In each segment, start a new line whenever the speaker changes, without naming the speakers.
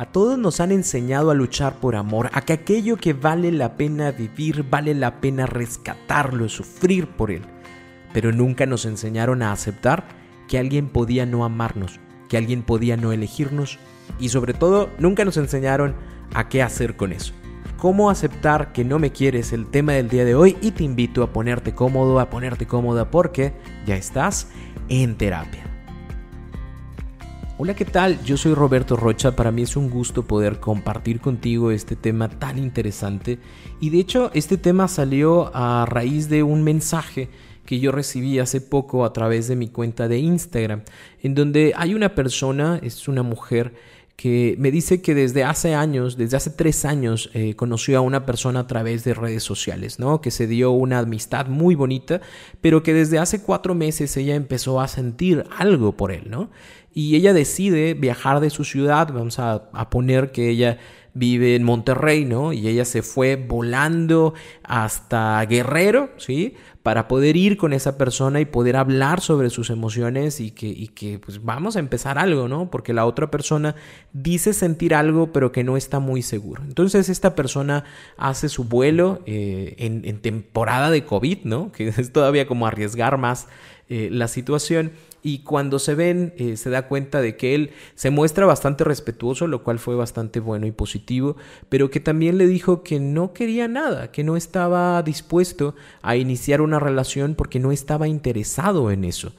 A todos nos han enseñado a luchar por amor, a que aquello que vale la pena vivir, vale la pena rescatarlo, sufrir por él. Pero nunca nos enseñaron a aceptar que alguien podía no amarnos, que alguien podía no elegirnos y sobre todo nunca nos enseñaron a qué hacer con eso. Cómo aceptar que no me quieres el tema del día de hoy y te invito a ponerte cómodo, a ponerte cómoda porque ya estás en terapia. Hola, ¿qué tal? Yo soy Roberto Rocha. Para mí es un gusto poder compartir contigo este tema tan interesante. Y de hecho, este tema salió a raíz de un mensaje que yo recibí hace poco a través de mi cuenta de Instagram, en donde hay una persona, es una mujer, que me dice que desde hace años, desde hace tres años, eh, conoció a una persona a través de redes sociales, ¿no? Que se dio una amistad muy bonita, pero que desde hace cuatro meses ella empezó a sentir algo por él, ¿no? Y ella decide viajar de su ciudad, vamos a, a poner que ella vive en Monterrey, ¿no? Y ella se fue volando hasta Guerrero, ¿sí? Para poder ir con esa persona y poder hablar sobre sus emociones y que, y que pues vamos a empezar algo, ¿no? Porque la otra persona dice sentir algo pero que no está muy seguro. Entonces esta persona hace su vuelo eh, en, temporada de COVID, ¿no? Que es todavía como arriesgar más eh, la situación y cuando se ven eh, se da cuenta de que él se muestra bastante respetuoso, lo cual fue bastante bueno y positivo, pero que también le dijo que no quería nada, que no estaba dispuesto a iniciar una relación porque no estaba interesado en eso,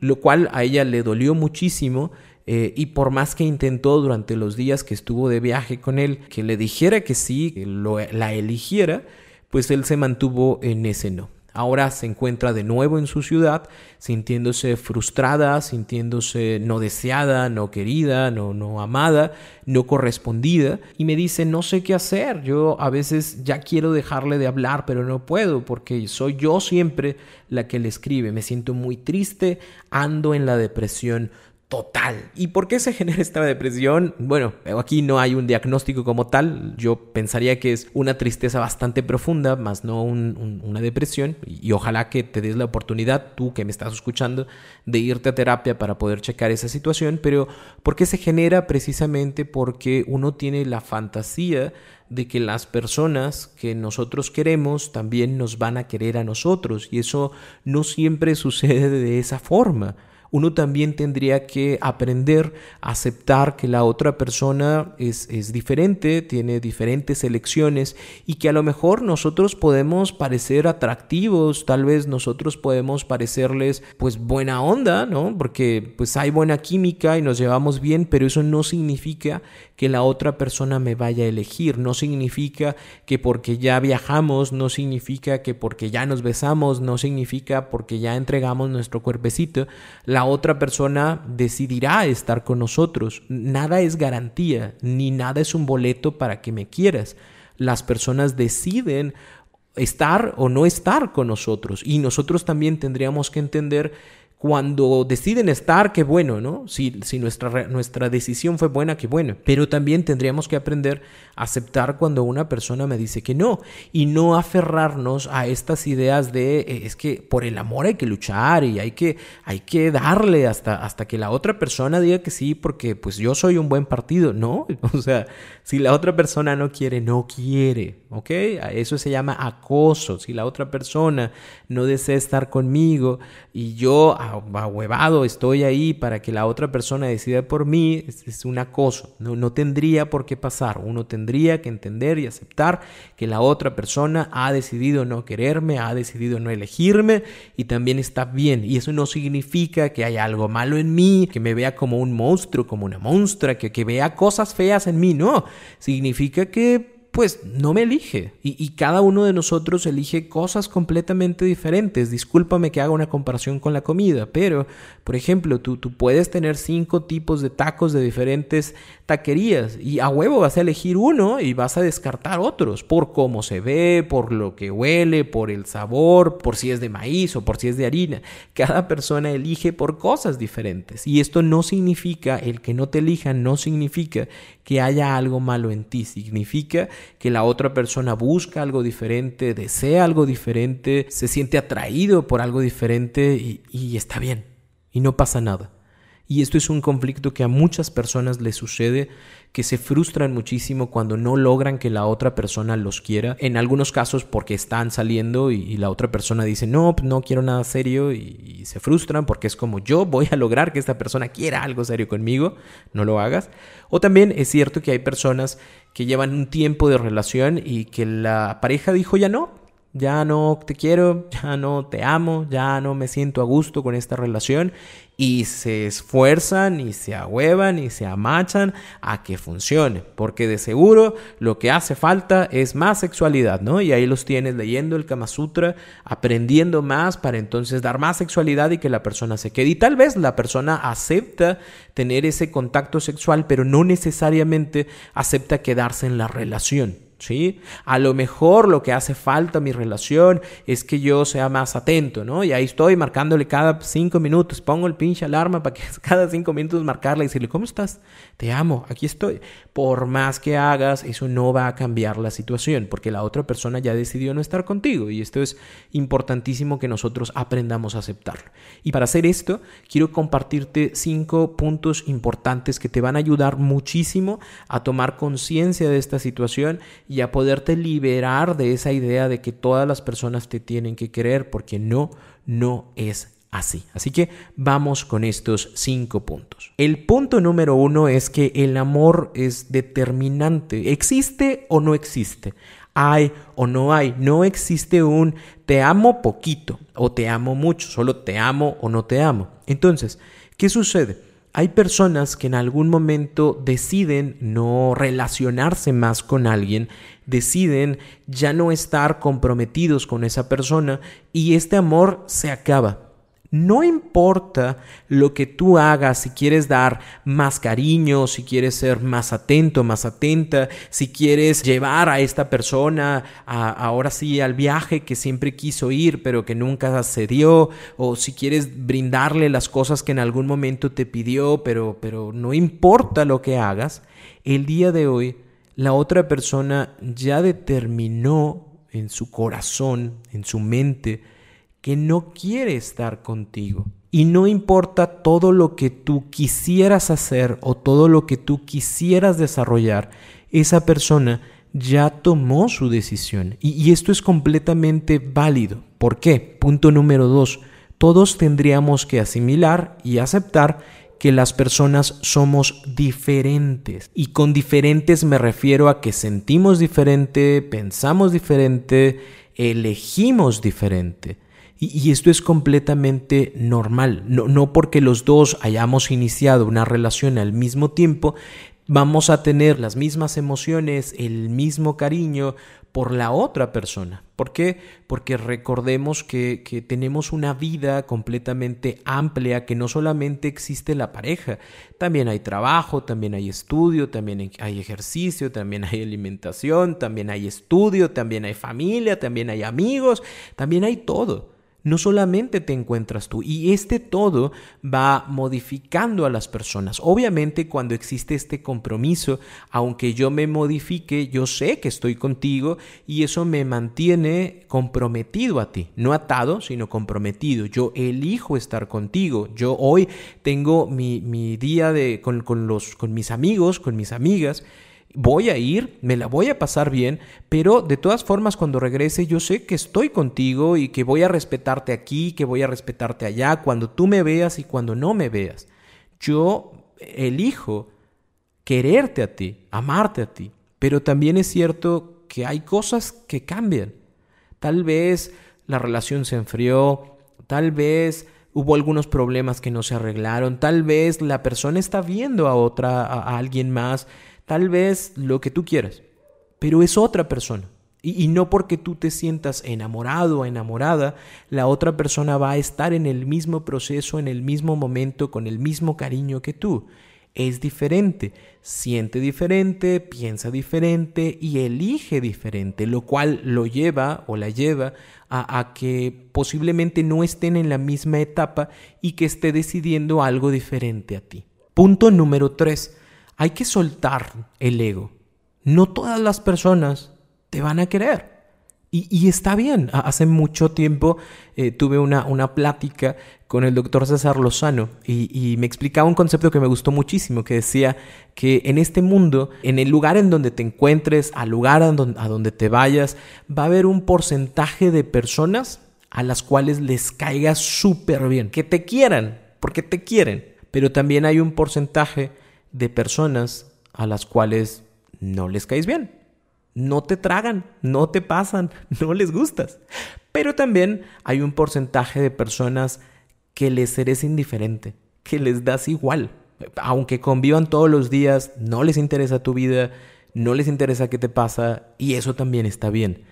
lo cual a ella le dolió muchísimo. Eh, y por más que intentó durante los días que estuvo de viaje con él, que le dijera que sí, que lo, la eligiera, pues él se mantuvo en ese no. Ahora se encuentra de nuevo en su ciudad, sintiéndose frustrada, sintiéndose no deseada, no querida, no, no amada, no correspondida. Y me dice, no sé qué hacer. Yo a veces ya quiero dejarle de hablar, pero no puedo porque soy yo siempre la que le escribe. Me siento muy triste, ando en la depresión total. ¿Y por qué se genera esta depresión? Bueno, aquí no hay un diagnóstico como tal. Yo pensaría que es una tristeza bastante profunda, más no una depresión. Y, ojalá que te des la oportunidad, tú que me estás escuchando, de irte a terapia para poder checar esa situación. Pero ¿por qué se genera? Precisamente porque uno tiene la fantasía de que las personas que nosotros queremos también nos van a querer a nosotros. Y eso no siempre sucede de esa forma uno también tendría que aprender a aceptar que la otra persona es, es, diferente, tiene diferentes elecciones y que a lo mejor nosotros podemos parecer atractivos, tal vez nosotros podemos parecerles pues buena onda, ¿no? Porque pues hay buena química y nos llevamos bien, pero eso no significa que la otra persona me vaya a elegir, no significa que porque ya viajamos, no significa que porque ya nos besamos, no significa porque ya entregamos nuestro cuerpecito, otra persona decidirá estar con nosotros. Nada es garantía, ni nada es un boleto para que me quieras. Las personas deciden estar o no estar con nosotros y nosotros también tendríamos que entender cuando deciden estar, qué bueno, ¿no? Si, si nuestra, nuestra decisión fue buena, qué bueno. Pero también tendríamos que aprender a aceptar cuando una persona me dice que no y no aferrarnos a estas ideas de eh, es que por el amor hay que luchar y hay que, hay que darle hasta, hasta que la otra persona diga que sí porque pues yo soy un buen partido. No, o sea, si la otra persona no quiere, no quiere, ¿ok? Eso se llama acoso. Si la otra persona no desea estar conmigo y yo ahuevado estoy ahí para que la otra persona decida por mí, es, un acoso. No, no tendría por qué pasar. Uno tendría que entender y aceptar que la otra persona ha decidido no quererme, ha decidido no elegirme y también está bien. Y eso no significa que haya algo malo en mí, que me vea como un monstruo, como una monstrua, que, que vea cosas feas en mí. No, significa que pues no me elige. Y, cada uno de nosotros elige cosas completamente diferentes. Discúlpame que haga una comparación con la comida, pero, por ejemplo, tú, tú puedes tener cinco tipos de tacos de diferentes taquerías y a huevo vas a elegir uno y vas a descartar otros por cómo se ve, por lo que huele, por el sabor, por si es de maíz o por si es de harina. Cada persona elige por cosas diferentes y esto no significa, el que no te elija no significa que haya algo malo en ti, significa que la otra persona busca algo diferente, desea algo diferente, se siente atraído por algo diferente y, y está bien y no pasa nada. Y esto es un conflicto que a muchas personas les sucede, que se frustran muchísimo cuando no logran que la otra persona los quiera. En algunos casos porque están saliendo y, la otra persona dice, no, no quiero nada serio y, se frustran porque es como yo voy a lograr que esta persona quiera algo serio conmigo, no lo hagas. O también es cierto que hay personas que llevan un tiempo de relación y que la pareja dijo ya no, ya no te quiero, ya no te amo, ya no me siento a gusto con esta relación y se esfuerzan y se ahuevan y se amachan a que funcione, porque de seguro lo que hace falta es más sexualidad, ¿no? Y ahí los tienes leyendo el Kama Sutra, aprendiendo más para entonces dar más sexualidad y que la persona se quede. Y tal vez la persona acepta tener ese contacto sexual, pero no necesariamente acepta quedarse en la relación. ¿Sí? A lo mejor lo que hace falta a mi relación es que yo sea más atento, ¿no? Y ahí estoy marcándole cada cinco minutos, pongo el pinche alarma para que cada cinco minutos marcarle y decirle, ¿cómo estás? Te amo, aquí estoy. Por más que hagas, eso no va a cambiar la situación, porque la otra persona ya decidió no estar contigo y esto es importantísimo que nosotros aprendamos a aceptarlo. Y para hacer esto, quiero compartirte cinco puntos importantes que te van a ayudar muchísimo a tomar conciencia de esta situación y a poderte liberar de esa idea de que todas las personas te tienen que querer, porque no, no es así. Así que vamos con estos cinco puntos. El punto número uno es que el amor es determinante. ¿Existe o no existe? hay o no hay. No existe un te amo poquito o te amo mucho, solo te amo o no te amo. Entonces, ¿qué sucede? Hay personas que en algún momento deciden no relacionarse más con alguien, deciden ya no estar comprometidos con esa persona y este amor se acaba. No importa lo que tú hagas, si quieres dar más cariño, si quieres ser más atento, más atenta, si quieres llevar a esta persona ahora sí al viaje que siempre quiso ir pero que nunca se dio, o si quieres brindarle las cosas que en algún momento te pidió, pero, pero no importa lo que hagas, el día de hoy la otra persona ya determinó en su corazón, en su mente, que no quiere estar contigo. Y no importa todo lo que tú quisieras hacer o todo lo que tú quisieras desarrollar, esa persona ya tomó su decisión. Y, esto es completamente válido. ¿Por qué? Punto número dos. Todos tendríamos que asimilar y aceptar que las personas somos diferentes. Y con diferentes me refiero a que sentimos diferente, pensamos diferente, elegimos diferente. Y, esto es completamente normal. No, no porque los dos hayamos iniciado una relación al mismo tiempo, vamos a tener las mismas emociones, el mismo cariño por la otra persona. ¿Por qué? Porque recordemos que, que, tenemos una vida completamente amplia, que no solamente existe la pareja, también hay trabajo, también hay estudio, también hay ejercicio, también hay alimentación, también hay estudio, también hay familia, también hay amigos, también hay todo no solamente te encuentras tú y este todo va modificando a las personas. Obviamente cuando existe este compromiso, aunque yo me modifique, yo sé que estoy contigo y eso me mantiene comprometido a ti, no atado, sino comprometido. Yo elijo estar contigo. Yo hoy tengo mi, día de, con, los, con mis amigos, con mis amigas voy a ir, me la voy a pasar bien, pero de todas formas cuando regrese yo sé que estoy contigo y que voy a respetarte aquí, que voy a respetarte allá, cuando tú me veas y cuando no me veas. Yo elijo quererte a ti, amarte a ti, pero también es cierto que hay cosas que cambian. Tal vez la relación se enfrió, tal vez hubo algunos problemas que no se arreglaron, tal vez la persona está viendo a otra, a, alguien más tal vez lo que tú quieras, pero es otra persona. Y, no porque tú te sientas enamorado o enamorada, la otra persona va a estar en el mismo proceso, en el mismo momento, con el mismo cariño que tú. Es diferente, siente diferente, piensa diferente y elige diferente, lo cual lo lleva o la lleva a, a que posiblemente no estén en la misma etapa y que esté decidiendo algo diferente a ti. Punto número tres hay que soltar el ego. No todas las personas te van a querer. Y, está bien. Hace mucho tiempo eh, tuve una, una plática con el doctor César Lozano y, me explicaba un concepto que me gustó muchísimo, que decía que en este mundo, en el lugar en donde te encuentres, al lugar a donde, a donde te vayas, va a haber un porcentaje de personas a las cuales les caiga súper bien, que te quieran, porque te quieren, pero también hay un porcentaje de personas a las cuales no les caes bien no te tragan, no te pasan, no les gustas. Pero también hay un porcentaje de personas que les eres indiferente, que les das igual. Aunque convivan todos los días, no les interesa tu vida, no les interesa qué te pasa y eso también está bien.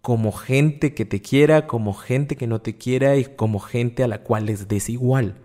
Como gente que te quiera, como gente que no te quiera y como gente a la cual les des igual.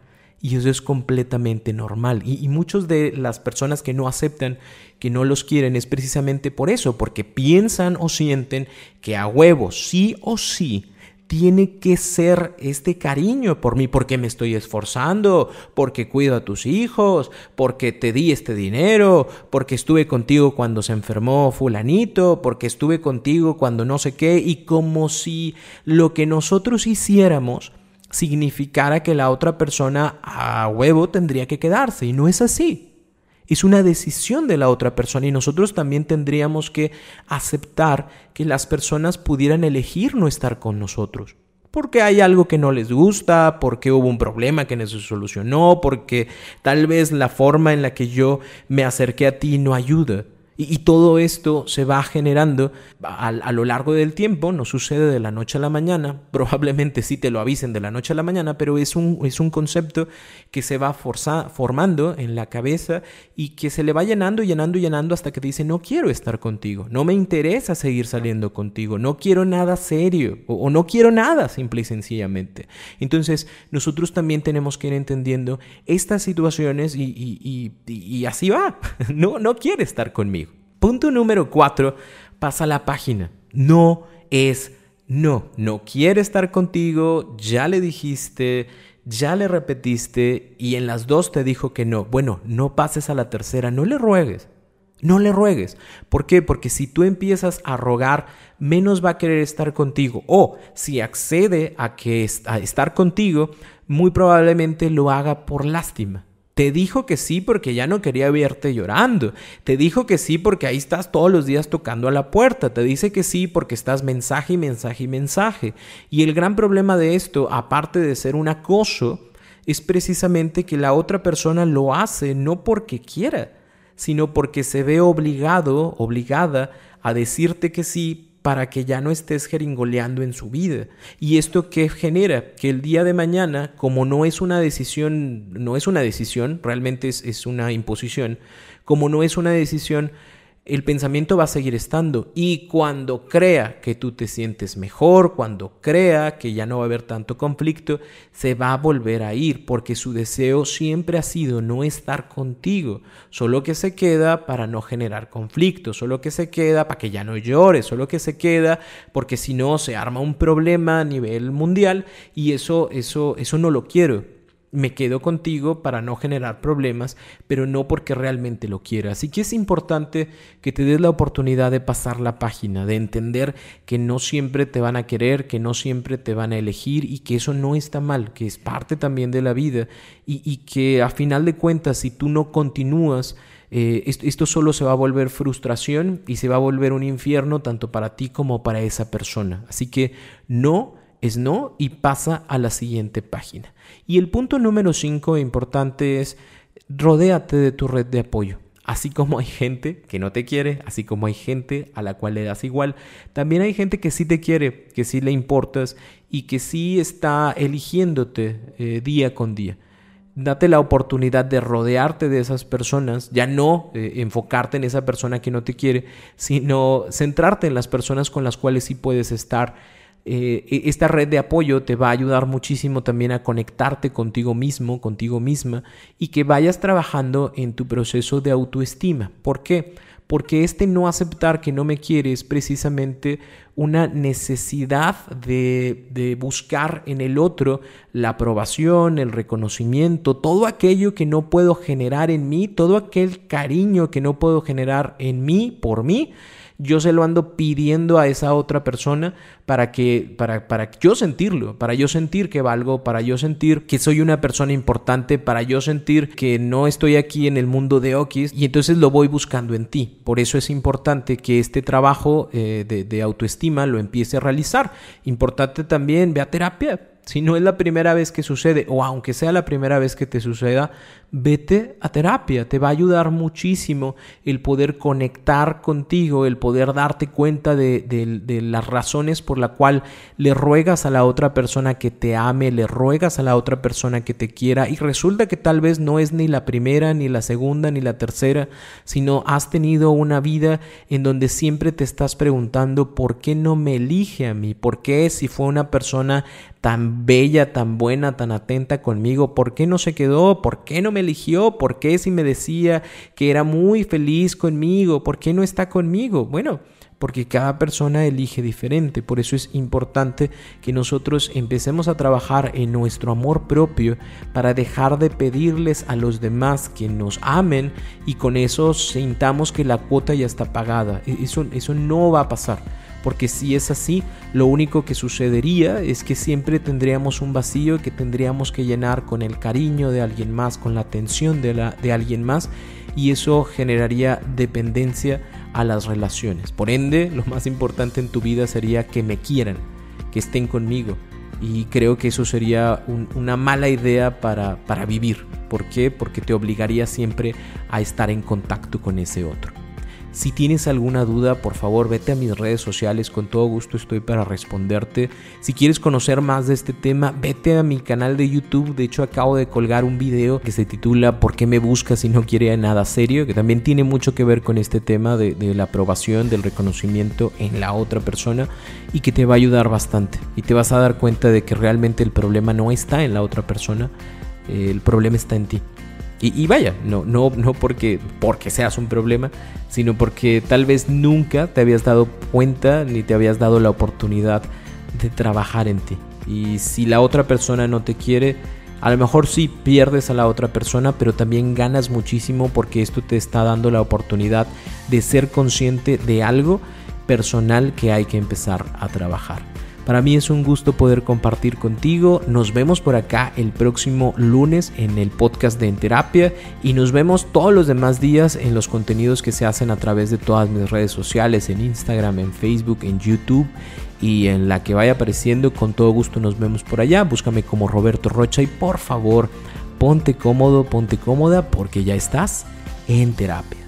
Y eso es completamente normal. Y, muchas de las personas que no aceptan, que no los quieren, es precisamente por eso, porque piensan o sienten que a huevo, sí o sí, tiene que ser este cariño por mí, porque me estoy esforzando, porque cuido a tus hijos, porque te di este dinero, porque estuve contigo cuando se enfermó fulanito, porque estuve contigo cuando no sé qué, y como si lo que nosotros hiciéramos significara que la otra persona a huevo tendría que quedarse y no es así. Es una decisión de la otra persona y nosotros también tendríamos que aceptar que las personas pudieran elegir no estar con nosotros. Porque hay algo que no les gusta, porque hubo un problema que no se solucionó, porque tal vez la forma en la que yo me acerqué a ti no ayuda. Y, todo esto se va generando a, lo largo del tiempo, no sucede de la noche a la mañana, probablemente sí te lo avisen de la noche a la mañana, pero es un, es un concepto que se va formando en la cabeza y que se le va llenando, llenando, llenando hasta que te dice, no quiero estar contigo, no me interesa seguir saliendo contigo, no quiero nada serio o, no quiero nada simple y sencillamente. Entonces nosotros también tenemos que ir entendiendo estas situaciones y, y, y así va, no, no quiere estar conmigo. Punto número cuatro, pasa la página. No es no. No quiere estar contigo, ya le dijiste, ya le repetiste y en las dos te dijo que no. Bueno, no pases a la tercera, no le ruegues. No le ruegues. ¿Por qué? Porque si tú empiezas a rogar, menos va a querer estar contigo. O si accede a, que, a estar contigo, muy probablemente lo haga por lástima. Te dijo que sí porque ya no quería verte llorando. Te dijo que sí porque ahí estás todos los días tocando a la puerta. Te dice que sí porque estás mensaje y mensaje y mensaje. Y el gran problema de esto, aparte de ser un acoso, es precisamente que la otra persona lo hace no porque quiera, sino porque se ve obligado, obligada a decirte que sí para que ya no estés jeringoleando en su vida. ¿Y esto qué genera? Que el día de mañana, como no es una decisión, no es una decisión, realmente es, es una imposición, como no es una decisión, el pensamiento va a seguir estando. Y cuando crea que tú te sientes mejor, cuando crea que ya no va a haber tanto conflicto, se va a volver a ir porque su deseo siempre ha sido no estar contigo, solo que se queda para no generar conflicto, solo que se queda para que ya no llores, solo que se queda porque si no se arma un problema a nivel mundial y eso eso eso no lo quiero me quedo contigo para no generar problemas, pero no porque realmente lo quiera. Así que es importante que te des la oportunidad de pasar la página, de entender que no siempre te van a querer, que no siempre te van a elegir y que eso no está mal, que es parte también de la vida y, que a final de cuentas si tú no continúas, eh, esto solo se va a volver frustración y se va a volver un infierno tanto para ti como para esa persona. Así que no es no y pasa a la siguiente página. Y el punto número 5 importante es rodéate de tu red de apoyo. Así como hay gente que no te quiere, así como hay gente a la cual le das igual, también hay gente que sí te quiere, que sí le importas y que sí está eligiéndote eh, día con día. Date la oportunidad de rodearte de esas personas, ya no eh, enfocarte en esa persona que no te quiere, sino centrarte en las personas con las cuales sí puedes estar eh, e, esta red de apoyo te va a ayudar muchísimo también a conectarte contigo mismo, contigo misma y que vayas trabajando en tu proceso de autoestima. ¿Por qué? porque este no aceptar que no me quiere es precisamente una necesidad de, de, buscar en el otro la aprobación, el reconocimiento, todo aquello que no puedo generar en mí, todo aquel cariño que no puedo generar en mí, por mí, yo se lo ando pidiendo a esa otra persona para que para, para yo sentirlo, para yo sentir que valgo, para yo sentir que soy una persona importante, para yo sentir que no estoy aquí en el mundo de Okis y entonces lo voy buscando en ti. Por eso es importante que este trabajo eh, de, de autoestima lo empiece a realizar. Importante también, ve a terapia, si no es la primera vez que sucede, o aunque sea la primera vez que te suceda, vete a terapia. Te va a ayudar muchísimo el poder conectar contigo, el poder darte cuenta de, las razones por la cual le ruegas a la otra persona que te ame, le ruegas a la otra persona que te quiera, y resulta que tal vez no es ni la primera, ni la segunda, ni la tercera, sino has tenido una vida en donde siempre te estás preguntando por qué no me elige a mí, por qué si fue una persona tan bella, tan buena, tan atenta conmigo, ¿por qué no se quedó? ¿Por qué no me eligió? ¿Por qué si me decía que era muy feliz conmigo? ¿Por qué no está conmigo? Bueno, porque cada persona elige diferente. Por eso es importante que nosotros empecemos a trabajar en nuestro amor propio para dejar de pedirles a los demás que nos amen y con eso sintamos que la cuota ya está pagada. E-, eso, eso no va a pasar porque si es así, lo único que sucedería es que siempre tendríamos un vacío que tendríamos que llenar con el cariño de alguien más, con la atención de, alguien más, y eso generaría dependencia a las relaciones. Por ende, lo más importante en tu vida sería que me quieran, que estén conmigo. Y creo que eso sería una mala idea para, para vivir. ¿Por qué? Porque te obligaría siempre a estar en contacto con ese otro. Si tienes alguna duda, por favor vete a mis redes sociales, con todo gusto estoy para responderte. Si quieres conocer más de este tema, vete a mi canal de YouTube. De hecho, acabo de colgar un video que se titula ¿Por qué me buscas si no quiere nada serio? Que también tiene mucho que ver con este tema de, la aprobación, del reconocimiento en la otra persona y que te va a ayudar bastante. Y te vas a dar cuenta de que realmente el problema no está en la otra persona, el problema está en ti. Y, vaya, no, no, no porque, porque seas un problema, sino porque tal vez nunca te habías dado cuenta ni te habías dado la oportunidad de trabajar en ti. Y si la otra persona no te quiere, a lo mejor sí pierdes a la otra persona, pero también ganas muchísimo porque esto te está dando la oportunidad de ser consciente de algo personal que hay que empezar a trabajar. Para mí es un gusto poder compartir contigo. Nos vemos por acá el próximo lunes en el podcast de En Terapia y nos vemos todos los demás días en los contenidos que se hacen a través de todas mis redes sociales, en Instagram, en Facebook, en YouTube y en la que vaya apareciendo. Con todo gusto nos vemos por allá. Búscame como Roberto Rocha y por favor ponte cómodo, ponte cómoda porque ya estás en terapia.